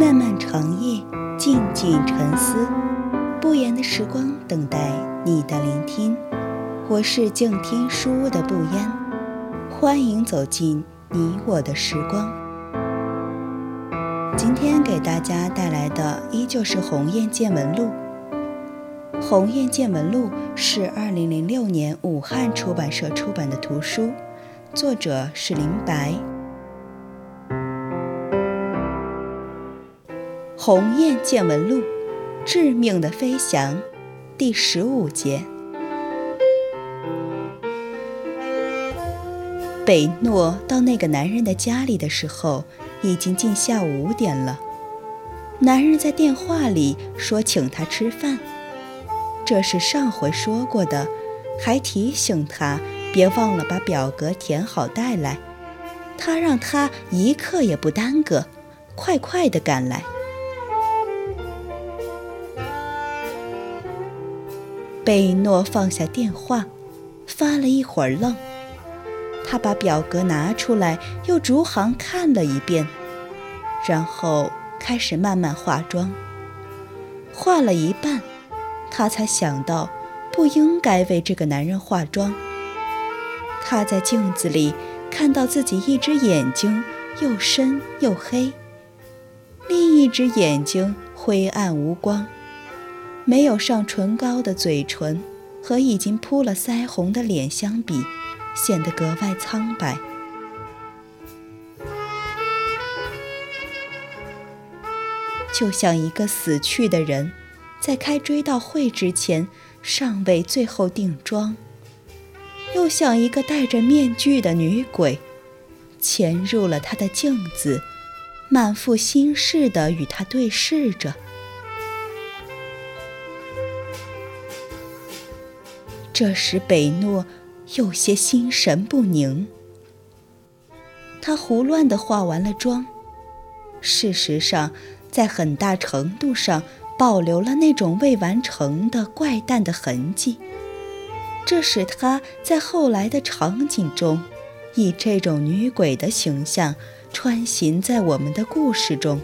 漫漫长夜，静静沉思，不言的时光等待你的聆听。我是静听书屋的不言，欢迎走进你我的时光。今天给大家带来的依旧是《鸿雁见闻录》。《鸿雁见闻录》是2006年武汉出版社出版的图书，作者是林白。《鸿雁见闻录》，致命的飞翔，第十五节。北诺到那个男人的家里的时候，已经近下午五点了。男人在电话里说请他吃饭，这是上回说过的，还提醒他别忘了把表格填好带来。他让他一刻也不耽搁，快快地赶来。贝诺放下电话，发了一会儿愣。他把表格拿出来，又逐行看了一遍，然后开始慢慢化妆。化了一半，他才想到不应该为这个男人化妆。他在镜子里看到自己一只眼睛又深又黑，另一只眼睛灰暗无光。没有上唇膏的嘴唇，和已经铺了腮红的脸相比，显得格外苍白，就像一个死去的人，在开追悼会之前尚未最后定妆，又像一个戴着面具的女鬼，潜入了他的镜子，满腹心事地与他对视着。这时，北诺有些心神不宁。他胡乱地化完了妆，事实上，在很大程度上保留了那种未完成的怪诞的痕迹。这使他在后来的场景中，以这种女鬼的形象穿行在我们的故事中，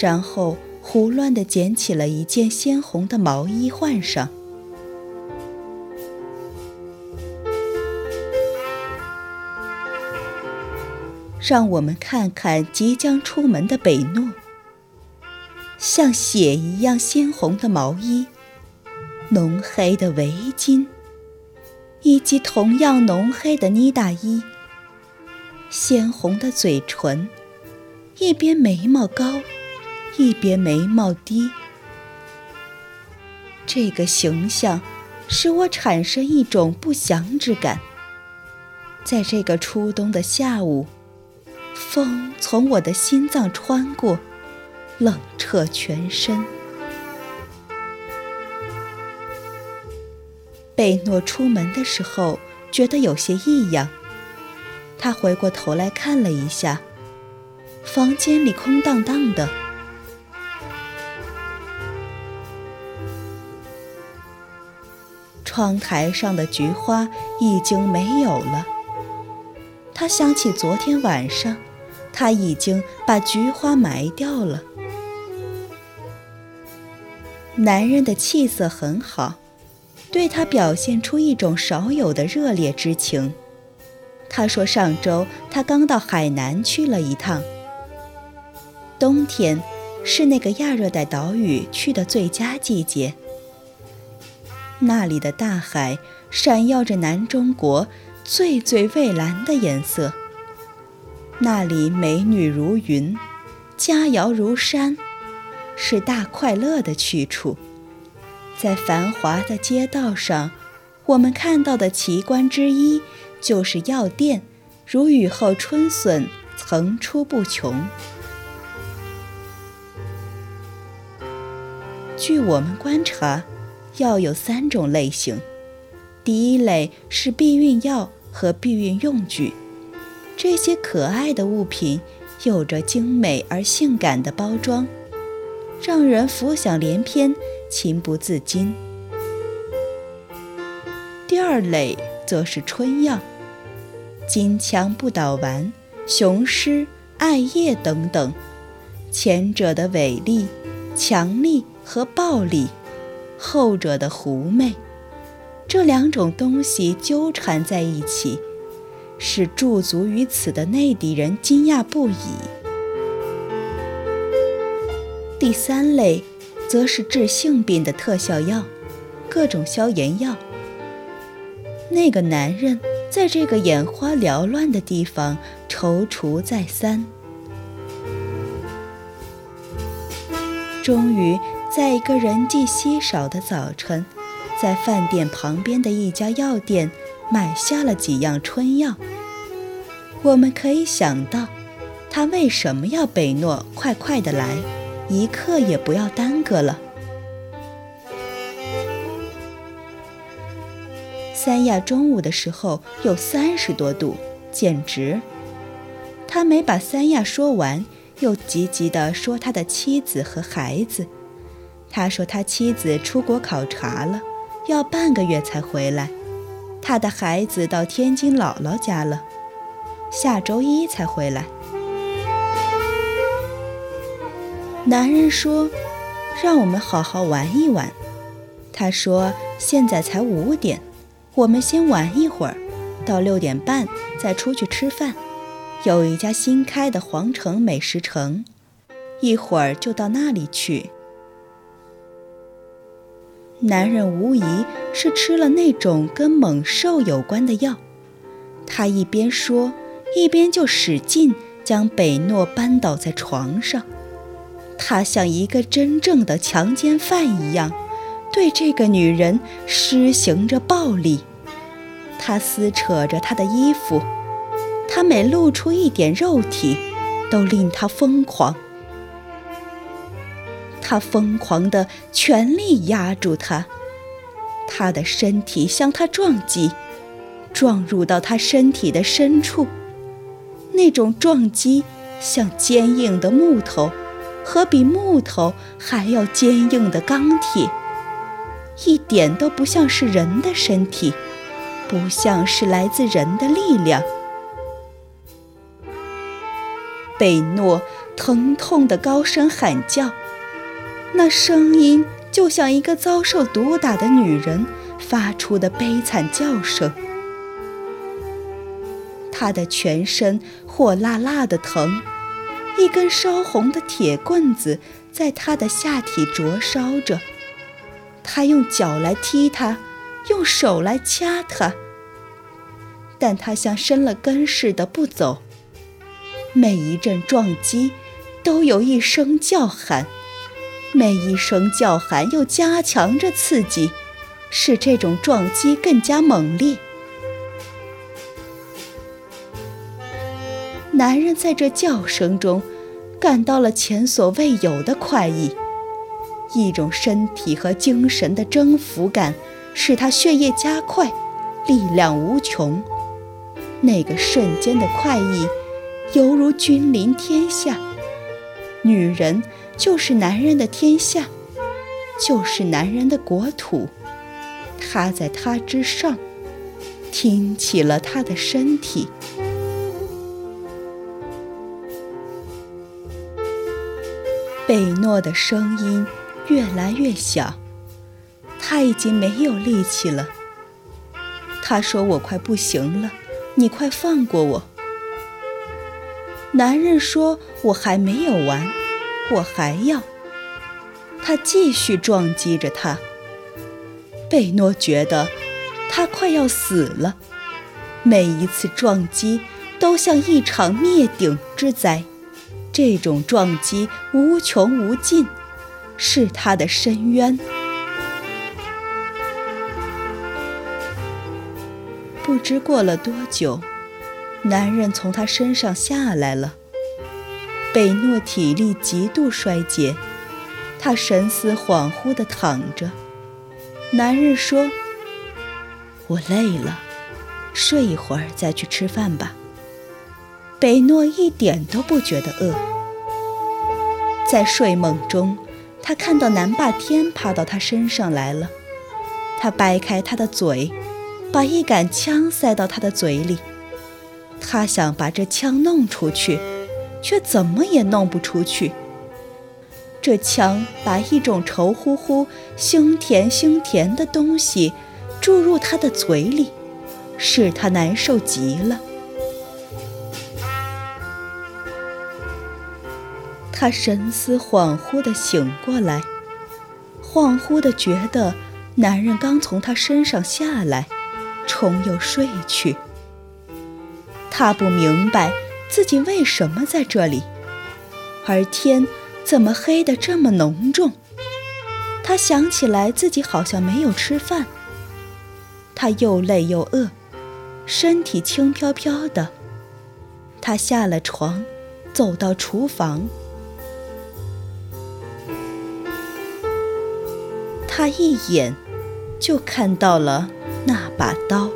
然后。胡乱地捡起了一件鲜红的毛衣换上，让我们看看即将出门的北诺。像血一样鲜红的毛衣，浓黑的围巾，以及同样浓黑的呢大衣，鲜红的嘴唇，一边眉毛高。一边眉毛低，这个形象使我产生一种不祥之感。在这个初冬的下午，风从我的心脏穿过，冷彻全身。贝诺出门的时候觉得有些异样，他回过头来看了一下，房间里空荡荡的。窗台上的菊花已经没有了。他想起昨天晚上，他已经把菊花埋掉了。男人的气色很好，对他表现出一种少有的热烈之情。他说：“上周他刚到海南去了一趟。冬天是那个亚热带岛屿去的最佳季节。”那里的大海闪耀着南中国最最蔚蓝的颜色。那里美女如云，佳肴如山，是大快乐的去处。在繁华的街道上，我们看到的奇观之一就是药店，如雨后春笋，层出不穷。据我们观察。药有三种类型，第一类是避孕药和避孕用具，这些可爱的物品有着精美而性感的包装，让人浮想联翩，情不自禁。第二类则是春药，金枪不倒丸、雄狮、艾叶等等，前者的伟力、强力和暴力，后者的狐媚，这两种东西纠缠在一起，使驻足于此的内地人惊讶不已。第三类，则是治性病的特效药，各种消炎药。那个男人在这个眼花缭乱的地方踌躇再三，终于在一个人迹稀少的早晨，在饭店旁边的一家药店买下了几样春药。我们可以想到，他为什么要北诺快快的来，一刻也不要耽搁了。三亚中午的时候有三十多度，简直。他没把三亚说完，又急急地说他的妻子和孩子。他说他妻子出国考察了，要半个月才回来。他的孩子到天津姥姥家了，下周一才回来。男人说：“让我们好好玩一玩。”他说：“现在才五点。”我们先玩一会儿，到六点半再出去吃饭。有一家新开的皇城美食城，一会儿就到那里去。男人无疑是吃了那种跟猛兽有关的药，他一边说，一边就使劲将北诺扳倒在床上。他像一个真正的强奸犯一样。对这个女人施行着暴力，他撕扯着她的衣服，他每露出一点肉体，都令他疯狂。他疯狂地全力压住他，他的身体向他撞击，撞入到他身体的深处，那种撞击像坚硬的木头，和比木头还要坚硬的钢铁。一点都不像是人的身体，不像是来自人的力量。贝诺疼痛的高声喊叫，那声音就像一个遭受毒打的女人发出的悲惨叫声。她的全身火辣辣的疼，一根烧红的铁棍子在她的下体灼烧着。他用脚来踢他，用手来掐他，但他像生了根似的不走。每一阵撞击，都有一声叫喊，每一声叫喊又加强着刺激，使这种撞击更加猛烈。男人在这叫声中，感到了前所未有的快意。一种身体和精神的征服感，使他血液加快，力量无穷。那个瞬间的快意，犹如君临天下。女人就是男人的天下，就是男人的国土。他在他之上，听起了他的身体。贝诺的声音。越来越小，他已经没有力气了。他说：“我快不行了，你快放过我。”男人说：“我还没有完，我还要。”他继续撞击着他。贝诺觉得他快要死了，每一次撞击都像一场灭顶之灾，这种撞击无穷无尽。是他的深渊。不知过了多久，男人从他身上下来了。贝诺体力极度衰竭，他神思恍惚地躺着。男人说：“我累了，睡一会儿再去吃饭吧。”贝诺一点都不觉得饿，在睡梦中。他看到南霸天爬到他身上来了，他掰开他的嘴，把一杆枪塞到他的嘴里。他想把这枪弄出去，却怎么也弄不出去。这枪把一种稠乎乎、腥甜腥甜的东西注入他的嘴里，使他难受极了。他神思恍惚地醒过来，恍惚地觉得男人刚从他身上下来，重又睡去。他不明白自己为什么在这里，而天。怎么黑得这么浓重？他想起来自己好像没有吃饭。他又累又饿，身体轻飘飘的。他下了床，走到厨房。他一眼就看到了那把刀。《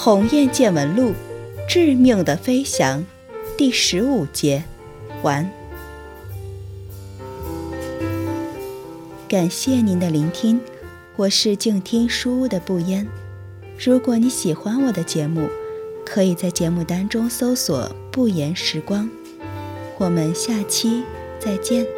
鸿雁见闻录》，致命的飞翔，第十五节，完。感谢您的聆听，我是静听书屋的不言。如果你喜欢我的节目，可以在节目单中搜索“不言时光”。我们下期再见。